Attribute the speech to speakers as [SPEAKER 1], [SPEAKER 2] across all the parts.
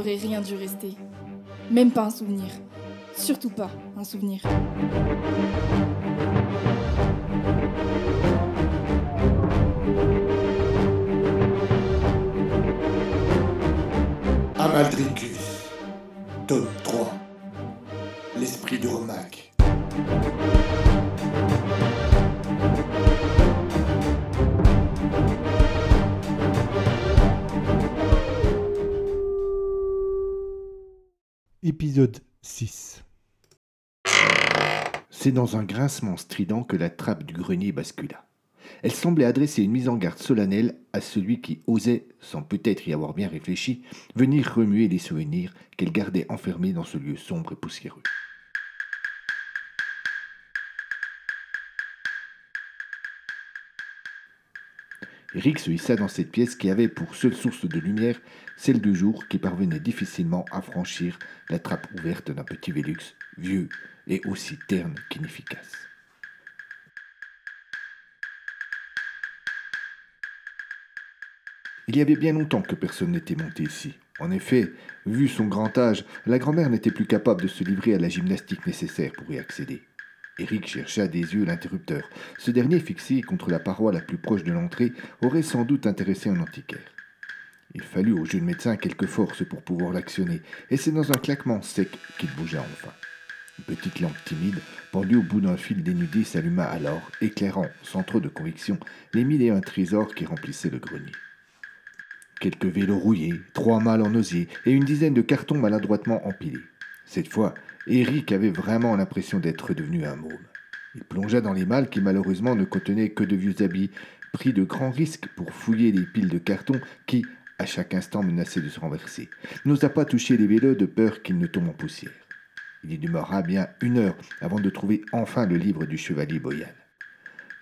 [SPEAKER 1] rien dû rester. Même pas un souvenir. Surtout pas un souvenir.
[SPEAKER 2] Épisode 6
[SPEAKER 3] C'est dans un grincement strident que la trappe du grenier bascula. Elle semblait adresser une mise en garde solennelle à celui qui osait, sans peut-être y avoir bien réfléchi, venir remuer les souvenirs qu'elle gardait enfermés dans ce lieu sombre et poussiéreux. Eric se hissa dans cette pièce qui avait pour seule source de lumière celle du jour qui parvenait difficilement à franchir la trappe ouverte d'un petit Vélux, vieux et aussi terne qu'inefficace. Il y avait bien longtemps que personne n'était monté ici. En effet, vu son grand âge, la grand-mère n'était plus capable de se livrer à la gymnastique nécessaire pour y accéder. Eric chercha des yeux l'interrupteur. Ce dernier, fixé contre la paroi la plus proche de l'entrée, aurait sans doute intéressé un antiquaire. Il fallut au jeune médecin quelques forces pour pouvoir l'actionner, et c'est dans un claquement sec qu'il bougea enfin. Une petite lampe timide, pendue au bout d'un fil dénudé, s'alluma alors, éclairant, sans trop de conviction, les mille et un trésors qui remplissaient le grenier. Quelques vélos rouillés, trois malles en osier et une dizaine de cartons maladroitement empilés. Cette fois, Eric avait vraiment l'impression d'être devenu un môme. Il plongea dans les malles qui malheureusement ne contenaient que de vieux habits, prit de grands risques pour fouiller les piles de cartons qui, à chaque instant, menaçaient de se renverser. N'osa pas toucher les vélos de peur qu'ils ne tombent en poussière. Il y demeura bien une heure avant de trouver enfin le livre du chevalier Boyan.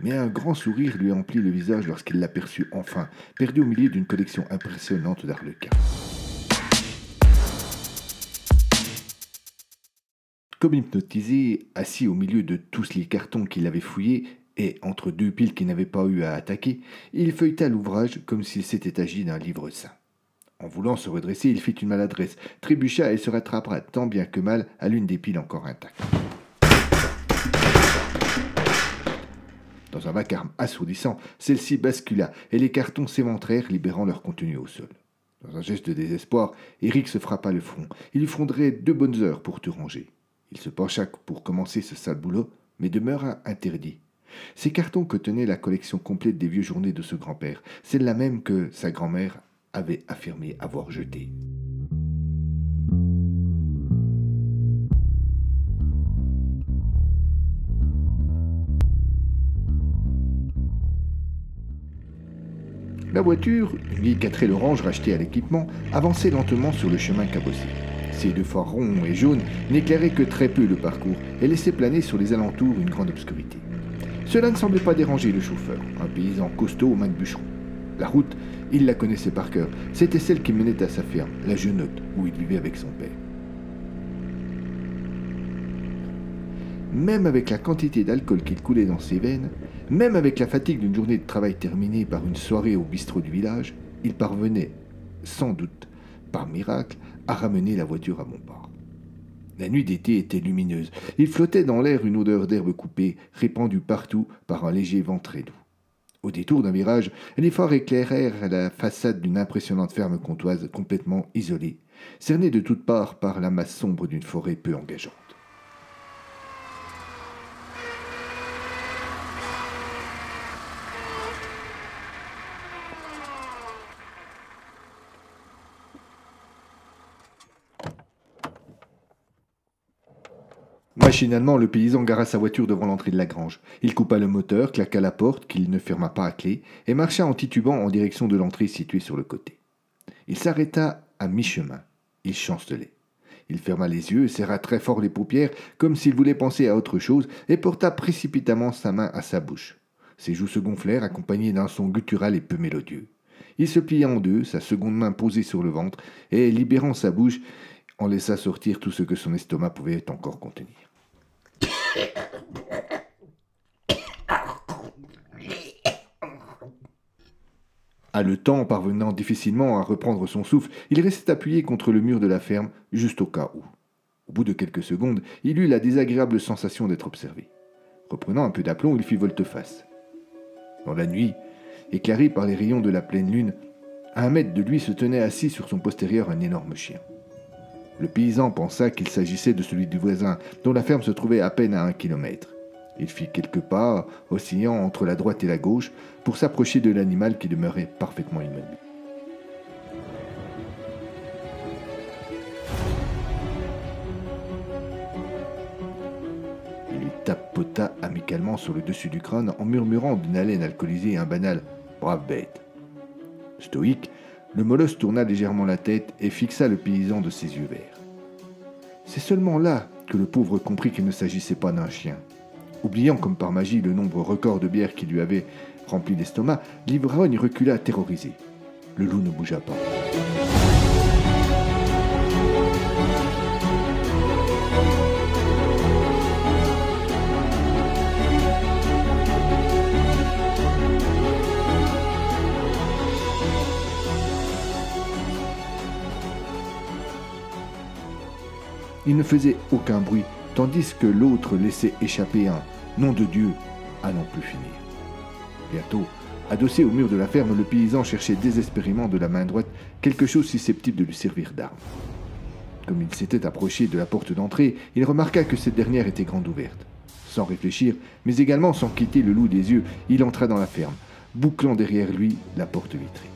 [SPEAKER 3] Mais un grand sourire lui emplit le visage lorsqu'il l'aperçut enfin, perdu au milieu d'une collection impressionnante d'arlequins. Comme hypnotisé, assis au milieu de tous les cartons qu'il avait fouillés, et entre deux piles qu'il n'avait pas eu à attaquer, il feuilleta l'ouvrage comme s'il s'était agi d'un livre saint. En voulant se redresser, il fit une maladresse, trébucha et se rattrapera tant bien que mal à l'une des piles encore intactes. Dans un vacarme assourdissant, celle-ci bascula et les cartons s'éventrèrent, libérant leur contenu au sol. Dans un geste de désespoir, Eric se frappa le front. Il lui faudrait deux bonnes heures pour tout ranger. Il se pencha pour commencer ce sale boulot, mais demeura interdit. Ces cartons contenaient la collection complète des vieux journées de ce grand-père, celle-là même que sa grand-mère avait affirmé avoir jetée. La voiture, vieille quatrée l'orange rachetée à l'équipement, avançait lentement sur le chemin cabossé. Ses deux phares ronds et jaunes n'éclairaient que très peu le parcours et laissaient planer sur les alentours une grande obscurité. Cela ne semblait pas déranger le chauffeur, un paysan costaud aux mains de bûcheron. La route, il la connaissait par cœur. C'était celle qui menait à sa ferme, la Genotte, où il vivait avec son père. Même avec la quantité d'alcool qu'il coulait dans ses veines, même avec la fatigue d'une journée de travail terminée par une soirée au bistrot du village, il parvenait, sans doute, par miracle, à ramener la voiture à bon port. La nuit d'été était lumineuse. Il flottait dans l'air une odeur d'herbe coupée, répandue partout par un léger vent très doux. Au détour d'un virage, les phares éclairèrent la façade d'une impressionnante ferme comtoise complètement isolée, cernée de toutes parts par la masse sombre d'une forêt peu engageante. Machinalement, le paysan gara sa voiture devant l'entrée de la grange. Il coupa le moteur, claqua la porte, qu'il ne ferma pas à clé, et marcha en titubant en direction de l'entrée située sur le côté. Il s'arrêta à mi-chemin. Il chancelait. Il ferma les yeux, serra très fort les paupières, comme s'il voulait penser à autre chose, et porta précipitamment sa main à sa bouche. Ses joues se gonflèrent, accompagnées d'un son guttural et peu mélodieux. Il se plia en deux, sa seconde main posée sur le ventre, et, libérant sa bouche, en laissa sortir tout ce que son estomac pouvait encore contenir. Temps, parvenant difficilement à reprendre son souffle, il restait appuyé contre le mur de la ferme, juste au cas où. Au bout de quelques secondes, il eut la désagréable sensation d'être observé. Reprenant un peu d'aplomb, il fit volte-face. Dans la nuit, éclairé par les rayons de la pleine lune, à un mètre de lui se tenait assis sur son postérieur un énorme chien. Le paysan pensa qu'il s'agissait de celui du voisin, dont la ferme se trouvait à peine à un kilomètre. Il fit quelques pas, oscillant entre la droite et la gauche, pour s'approcher de l'animal qui demeurait parfaitement immobile. Il tapota amicalement sur le dessus du crâne en murmurant d'une haleine alcoolisée un banal Brave bête. Stoïque, le molosse tourna légèrement la tête et fixa le paysan de ses yeux verts. C'est seulement là que le pauvre comprit qu'il ne s'agissait pas d'un chien. Oubliant comme par magie le nombre record de bières qui lui avait rempli l'estomac, l'ivrogne recula terrorisé. Le loup ne bougea pas. Il ne faisait aucun bruit, tandis que l'autre laissait échapper un Nom de Dieu, à n'en plus finir. Bientôt, adossé au mur de la ferme, le paysan cherchait désespérément de la main droite quelque chose susceptible de lui servir d'arme. Comme il s'était approché de la porte d'entrée, il remarqua que cette dernière était grande ouverte. Sans réfléchir, mais également sans quitter le loup des yeux, il entra dans la ferme, bouclant derrière lui la porte vitrée.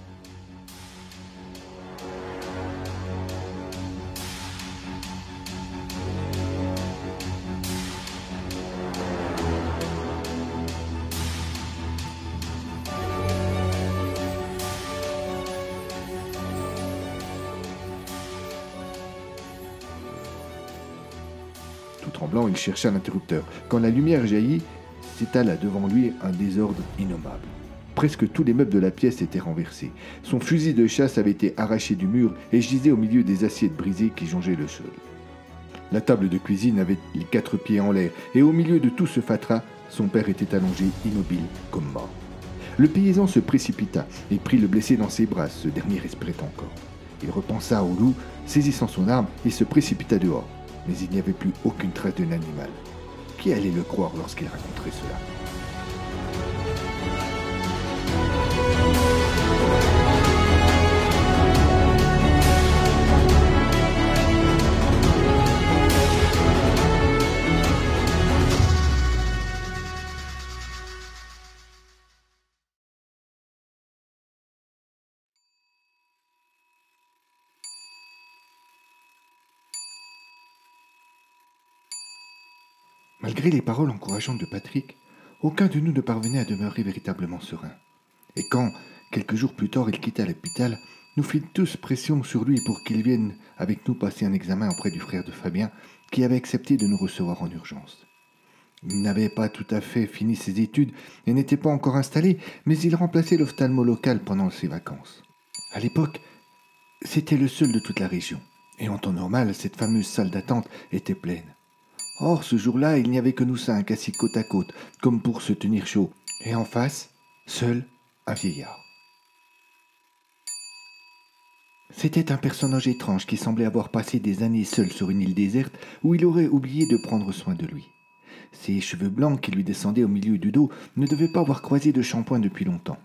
[SPEAKER 3] Tremblant, il chercha l'interrupteur. Quand la lumière jaillit, s'étala devant lui un désordre innommable. Presque tous les meubles de la pièce étaient renversés. Son fusil de chasse avait été arraché du mur et gisait au milieu des assiettes brisées qui jongeaient le sol. La table de cuisine avait les quatre pieds en l'air, et au milieu de tout ce fatras, son père était allongé immobile comme mort. Le paysan se précipita et prit le blessé dans ses bras, ce dernier respirait encore. Il repensa au loup, saisissant son arme, et se précipita dehors mais il n'y avait plus aucune trace d'un animal. Qui allait le croire lorsqu'il raconterait cela? Malgré les paroles encourageantes de Patrick, aucun de nous ne parvenait à demeurer véritablement serein. Et quand, quelques jours plus tard, il quitta l'hôpital, nous fîmes tous pression sur lui pour qu'il vienne avec nous passer un examen auprès du frère de Fabien, qui avait accepté de nous recevoir en urgence. Il n'avait pas tout à fait fini ses études et n'était pas encore installé, mais il remplaçait l'ophtalmo local pendant ses vacances. À l'époque, c'était le seul de toute la région, et en temps normal, cette fameuse salle d'attente était pleine. Or, ce jour-là, il n'y avait que nous cinq assis côte à côte, comme pour se tenir chaud. Et en face, seul, un vieillard. C'était un personnage étrange qui semblait avoir passé des années seul sur une île déserte où il aurait oublié de prendre soin de lui. Ses cheveux blancs qui lui descendaient au milieu du dos ne devaient pas avoir croisé de shampoing depuis longtemps.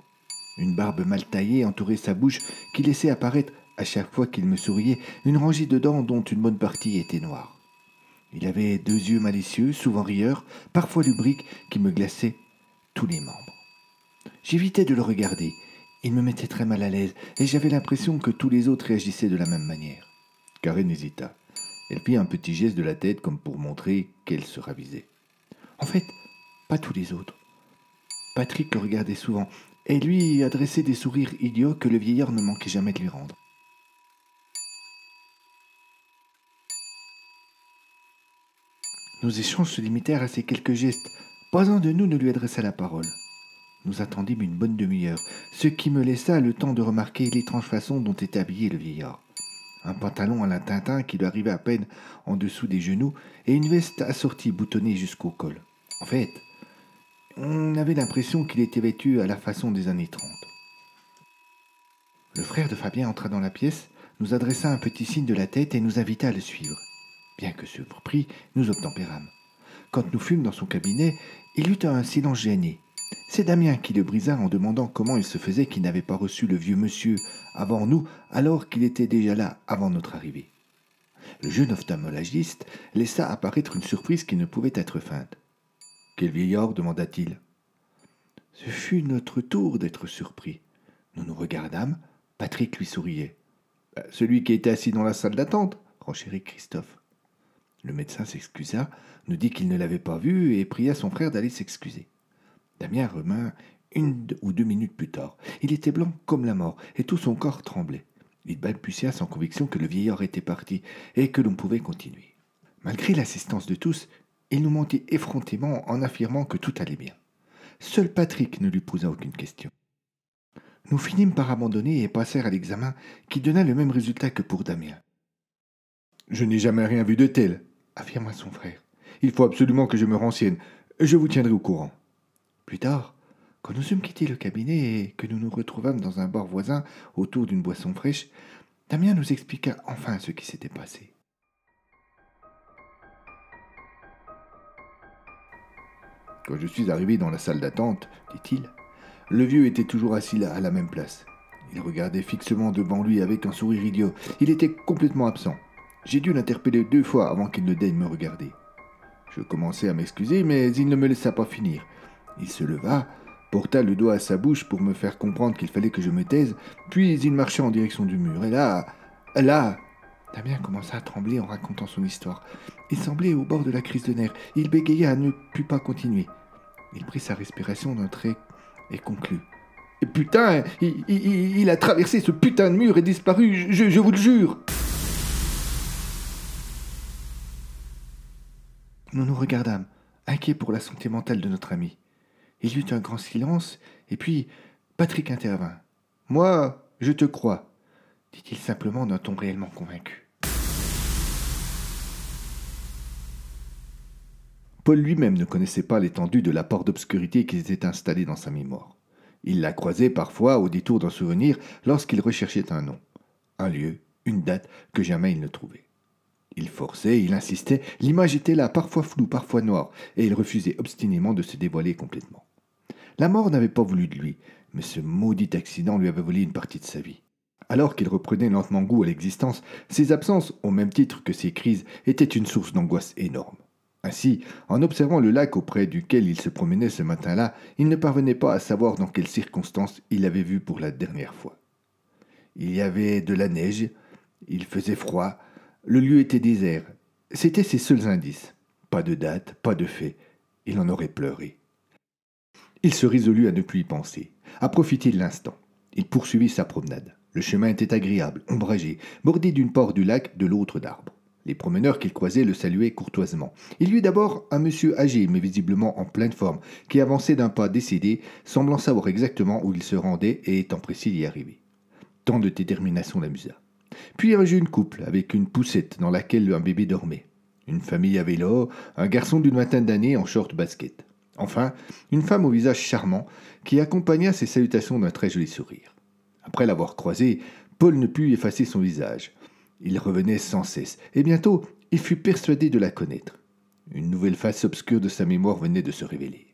[SPEAKER 3] Une barbe mal taillée entourait sa bouche qui laissait apparaître, à chaque fois qu'il me souriait, une rangée de dents dont une bonne partie était noire. Il avait deux yeux malicieux, souvent rieurs, parfois lubriques, qui me glaçaient tous les membres. J'évitais de le regarder. Il me mettait très mal à l'aise, et j'avais l'impression que tous les autres réagissaient de la même manière. Karen hésita. Elle fit un petit geste de la tête comme pour montrer qu'elle se ravisait.
[SPEAKER 2] En fait, pas tous les autres. Patrick le regardait souvent et lui adressait des sourires idiots que le vieillard ne manquait jamais de lui rendre. Nos échanges se limitèrent à ces quelques gestes. Pas un de nous ne lui adressa la parole. Nous attendîmes une bonne demi-heure, ce qui me laissa le temps de remarquer l'étrange façon dont était habillé le vieillard. Un pantalon à la Tintin qui lui arrivait à peine en dessous des genoux et une veste assortie boutonnée jusqu'au col. En fait, on avait l'impression qu'il était vêtu à la façon des années 30. Le frère de Fabien entra dans la pièce, nous adressa un petit signe de la tête et nous invita à le suivre. Bien que surpris, nous obtempérâmes. Quand nous fûmes dans son cabinet, il eut un silence gêné. C'est Damien qui le brisa en demandant comment il se faisait qu'il n'avait pas reçu le vieux monsieur avant nous, alors qu'il était déjà là avant notre arrivée. Le jeune ophtalmologiste laissa apparaître une surprise qui ne pouvait être feinte. Quel vieillard? demanda-t-il. Ce fut notre tour d'être surpris. Nous nous regardâmes. Patrick lui souriait.
[SPEAKER 3] Euh, celui qui était assis dans la salle d'attente, renchérit Christophe.
[SPEAKER 2] Le médecin s'excusa, nous dit qu'il ne l'avait pas vu et pria son frère d'aller s'excuser. Damien revint une ou deux minutes plus tard. Il était blanc comme la mort et tout son corps tremblait. Il balbutia sans conviction que le vieillard était parti et que l'on pouvait continuer. Malgré l'assistance de tous, il nous mentit effrontément en affirmant que tout allait bien. Seul Patrick ne lui posa aucune question. Nous finîmes par abandonner et passèrent à l'examen qui donna le même résultat que pour Damien.
[SPEAKER 3] Je n'ai jamais rien vu de tel, affirma son frère. Il faut absolument que je me renseigne. Je vous tiendrai au courant.
[SPEAKER 2] Plus tard, quand nous eûmes quitté le cabinet et que nous nous retrouvâmes dans un bar voisin autour d'une boisson fraîche, Damien nous expliqua enfin ce qui s'était passé.
[SPEAKER 3] Quand je suis arrivé dans la salle d'attente, dit-il, le vieux était toujours assis là, à la même place. Il regardait fixement devant lui avec un sourire idiot. Il était complètement absent. J'ai dû l'interpeller deux fois avant qu'il ne daigne me regarder. Je commençai à m'excuser, mais il ne me laissa pas finir. Il se leva, porta le doigt à sa bouche pour me faire comprendre qu'il fallait que je me taise, puis il marcha en direction du mur. Et là, là,
[SPEAKER 2] Damien commença à trembler en racontant son histoire. Il semblait au bord de la crise de nerfs. Il bégaya, ne put pas continuer. Il prit sa respiration d'un trait et conclut.
[SPEAKER 3] Putain, il, a traversé ce putain de mur et disparu, je vous le jure.
[SPEAKER 2] Nous nous regardâmes, inquiets pour la santé mentale de notre ami. Il y eut un grand silence, et puis Patrick intervint.
[SPEAKER 3] Moi, je te crois,
[SPEAKER 2] dit-il simplement d'un ton réellement convaincu.
[SPEAKER 3] Paul lui-même ne connaissait pas l'étendue de l'apport d'obscurité qui s'était installé dans sa mémoire. Il la croisait parfois au détour d'un souvenir lorsqu'il recherchait un nom, un lieu, une date que jamais il ne trouvait. Il forçait, il insistait, l'image était là, parfois floue, parfois noire, et il refusait obstinément de se dévoiler complètement. La mort n'avait pas voulu de lui, mais ce maudit accident lui avait volé une partie de sa vie. Alors qu'il reprenait lentement goût à l'existence, ses absences, au même titre que ses crises, étaient une source d'angoisse énorme. Ainsi, en observant le lac auprès duquel il se promenait ce matin-là, il ne parvenait pas à savoir dans quelles circonstances il l'avait vu pour la dernière fois. Il y avait de la neige, il faisait froid, le lieu était désert. C'étaient ses seuls indices. Pas de date, pas de fait. Il en aurait pleuré. Il se résolut à ne plus y penser, à profiter de l'instant. Il poursuivit sa promenade. Le chemin était agréable, ombragé, bordé d'une part du lac, de l'autre d'arbres. Les promeneurs qu'il croisait le saluaient courtoisement. Il y eut d'abord un monsieur âgé, mais visiblement en pleine forme, qui avançait d'un pas décédé, semblant savoir exactement où il se rendait et étant pressé d'y arriver. Tant de détermination l'amusa. Puis un jeune couple, avec une poussette dans laquelle un bébé dormait. Une famille à vélo, un garçon d'une vingtaine d'années en short basket. Enfin, une femme au visage charmant qui accompagna ses salutations d'un très joli sourire. Après l'avoir croisé, Paul ne put effacer son visage. Il revenait sans cesse, et bientôt il fut persuadé de la connaître. Une nouvelle face obscure de sa mémoire venait de se révéler.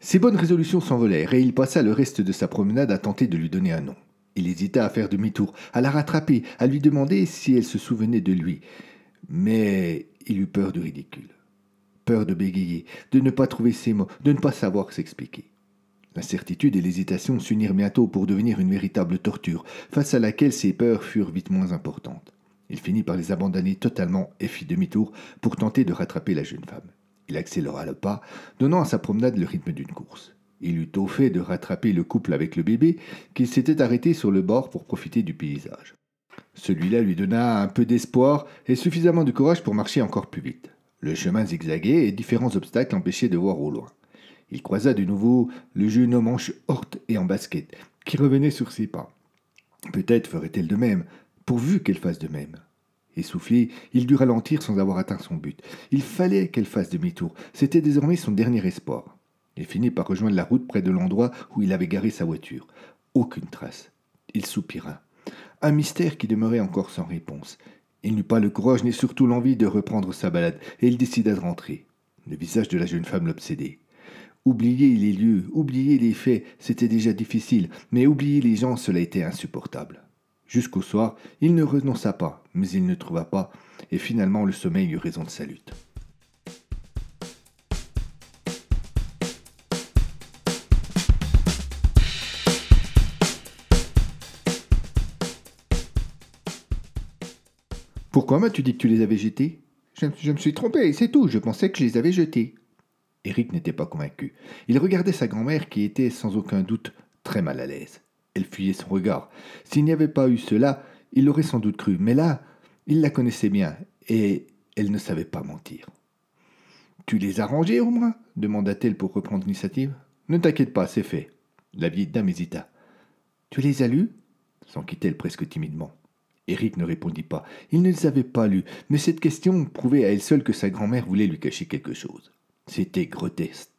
[SPEAKER 3] Ses bonnes résolutions s'envolèrent, et il passa le reste de sa promenade à tenter de lui donner un nom. Il hésita à faire demi-tour, à la rattraper, à lui demander si elle se souvenait de lui. Mais il eut peur du ridicule. Peur de bégayer, de ne pas trouver ses mots, de ne pas savoir s'expliquer. L'incertitude et l'hésitation s'unirent bientôt pour devenir une véritable torture, face à laquelle ses peurs furent vite moins importantes. Il finit par les abandonner totalement et fit demi-tour pour tenter de rattraper la jeune femme. Il accéléra le pas, donnant à sa promenade le rythme d'une course. Il eut au fait de rattraper le couple avec le bébé, qui s'était arrêté sur le bord pour profiter du paysage. Celui-là lui donna un peu d'espoir et suffisamment de courage pour marcher encore plus vite. Le chemin zigzaguait et différents obstacles l'empêchaient de voir au loin. Il croisa de nouveau le jeune homme en short et en basket, qui revenait sur ses pas. Peut-être ferait-elle de même, pourvu qu'elle fasse de même. Essoufflé, il dut ralentir sans avoir atteint son but. Il fallait qu'elle fasse demi-tour. C'était désormais son dernier espoir. Il finit par rejoindre la route près de l'endroit où il avait garé sa voiture. Aucune trace. Il soupira. Un mystère qui demeurait encore sans réponse. Il n'eut pas le courage ni surtout l'envie de reprendre sa balade, et il décida de rentrer. Le visage de la jeune femme l'obsédait. Oublier les lieux, oublier les faits, c'était déjà difficile, mais oublier les gens, cela était insupportable. Jusqu'au soir, il ne renonça pas, mais il ne trouva pas, et finalement le sommeil eut raison de sa lutte. Pourquoi m'as-tu dit que tu les avais jetés?
[SPEAKER 4] Je, me suis trompé, c'est tout, je pensais que je les avais jetés.
[SPEAKER 3] Eric n'était pas convaincu. Il regardait sa grand-mère qui était sans aucun doute très mal à l'aise. Elle fuyait son regard. S'il n'y avait pas eu cela, il l'aurait sans doute cru. Mais là, il la connaissait bien et elle ne savait pas mentir.
[SPEAKER 4] Tu les as rangés au moins? demanda-t-elle pour reprendre l'initiative.
[SPEAKER 3] Ne t'inquiète pas, c'est fait. La vieille dame hésita.
[SPEAKER 4] Tu les as lus?
[SPEAKER 3] s'enquit-elle presque timidement. Eric ne répondit pas. Il ne les avait pas lus, mais cette question prouvait à elle seule que sa grand-mère voulait lui cacher quelque chose. C'était grotesque.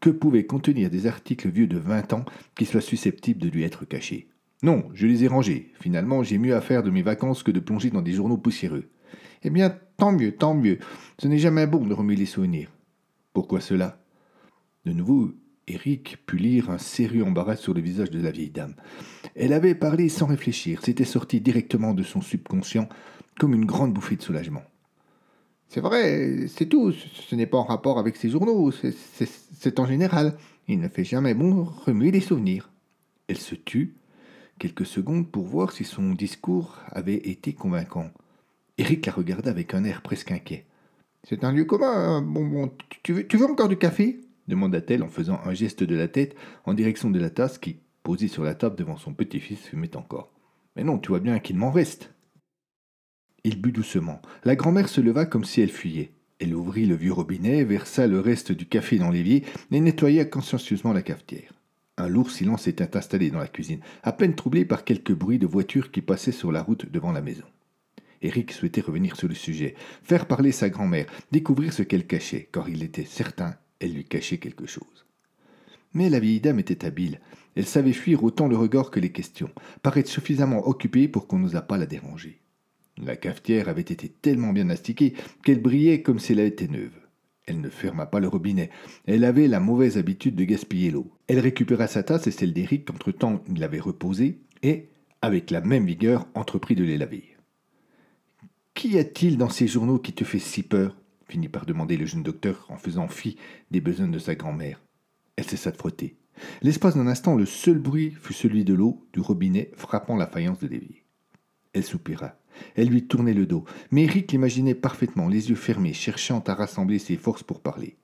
[SPEAKER 3] Que pouvaient contenir des articles vieux de vingt ans qui soient susceptibles de lui être cachés? Non, je les ai rangés. Finalement, j'ai mieux à faire de mes vacances que de plonger dans des journaux poussiéreux.
[SPEAKER 4] Eh bien, tant mieux, tant mieux. Ce n'est jamais bon de remuer les souvenirs.
[SPEAKER 3] Pourquoi cela? De nouveau, Eric put lire un sérieux embarras sur le visage de la vieille dame. Elle avait parlé sans réfléchir, c'était sorti directement de son subconscient comme une grande bouffée de soulagement.
[SPEAKER 4] C'est vrai, c'est tout. Ce n'est pas en rapport avec ces journaux, c'est en général. Il ne fait jamais bon remuer les souvenirs.
[SPEAKER 3] Elle se tut quelques secondes pour voir si son discours avait été convaincant. Eric la regarda avec un air presque inquiet.
[SPEAKER 4] C'est un lieu commun. Hein. Bon, bon, tu veux, tu veux encore du café?
[SPEAKER 3] Demanda-t-elle en faisant un geste de la tête en direction de la tasse qui, posée sur la table devant son petit-fils, fumait encore. Mais non, tu vois bien qu'il m'en reste. Il but doucement. La grand-mère se leva comme si elle fuyait. Elle ouvrit le vieux robinet, versa le reste du café dans l'évier et nettoya consciencieusement la cafetière. Un lourd silence s'était installé dans la cuisine, à peine troublé par quelques bruits de voitures qui passaient sur la route devant la maison. Eric souhaitait revenir sur le sujet, faire parler sa grand-mère, découvrir ce qu'elle cachait, car il était certain elle lui cachait quelque chose. Mais la vieille dame était habile. Elle savait fuir autant le regard que les questions, paraître suffisamment occupée pour qu'on n'osât pas la déranger. La cafetière avait été tellement bien astiquée qu'elle brillait comme si elle était neuve. Elle ne ferma pas le robinet. Elle avait la mauvaise habitude de gaspiller l'eau. Elle récupéra sa tasse et celle d'Éric qu'entre-temps il l'avait reposée et, avec la même vigueur, entreprit de les laver. Qu'y a-t-il dans ces journaux qui te fait si peur? Finit par demander le jeune docteur en faisant fi des besoins de sa grand-mère. Elle cessa de frotter. L'espace d'un instant, le seul bruit fut celui de l'eau du robinet frappant la faïence de l'évier. Elle soupira. Elle lui tournait le dos, mais Eric l'imaginait parfaitement, les yeux fermés, cherchant à rassembler ses forces pour parler.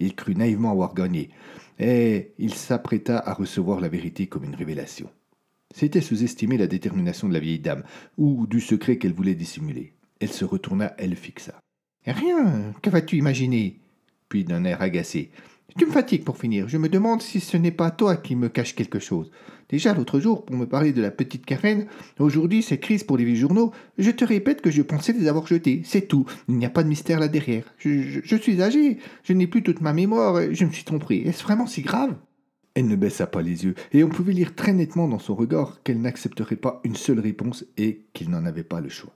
[SPEAKER 3] Il crut naïvement avoir gagné, et il s'apprêta à recevoir la vérité comme une révélation. C'était sous-estimer la détermination de la vieille dame, ou du secret qu'elle voulait dissimuler. Elle se retourna, elle le fixa.
[SPEAKER 4] Rien, que vas-tu imaginer?
[SPEAKER 3] Puis d'un air agacé.
[SPEAKER 4] Tu me fatigues pour finir. Je me demande si ce n'est pas toi qui me caches quelque chose. Déjà l'autre jour, pour me parler de la petite Karen, aujourd'hui c'est crise pour les vieux journaux. Je te répète que je pensais les avoir jetés. C'est tout. Il n'y a pas de mystère là derrière. Je, suis âgé. Je n'ai plus toute ma mémoire. Je me suis trompé. Est-ce vraiment si grave?
[SPEAKER 3] Elle ne baissa pas les yeux, et on pouvait lire très nettement dans son regard qu'elle n'accepterait pas une seule réponse et qu'il n'en avait pas le choix.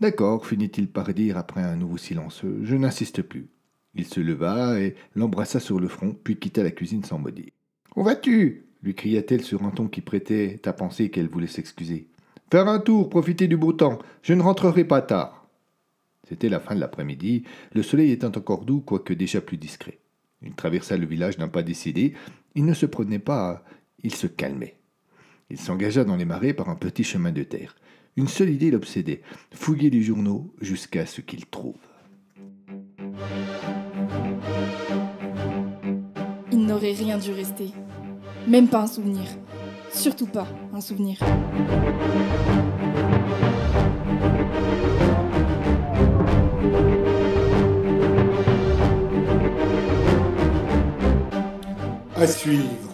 [SPEAKER 3] D'accord, finit-il par dire après un nouveau silence. Je n'insiste plus. Il se leva et l'embrassa sur le front, puis quitta la cuisine sans mot dire.
[SPEAKER 4] Où vas-tu?
[SPEAKER 3] lui cria-t-elle sur un ton qui prêtait à penser qu'elle voulait s'excuser. Faire un tour, profiter du beau temps. Je ne rentrerai pas tard. C'était la fin de l'après-midi, le soleil était encore doux, quoique déjà plus discret. Il traversa le village d'un pas décidé. Il ne se prenait pas, il se calmait. Il s'engagea dans les marais par un petit chemin de terre. Une seule idée l'obsédait, fouiller les journaux jusqu'à ce qu'il trouve.
[SPEAKER 1] Il n'aurait rien dû rester. Même pas un souvenir. Surtout pas un souvenir.
[SPEAKER 5] À suivre.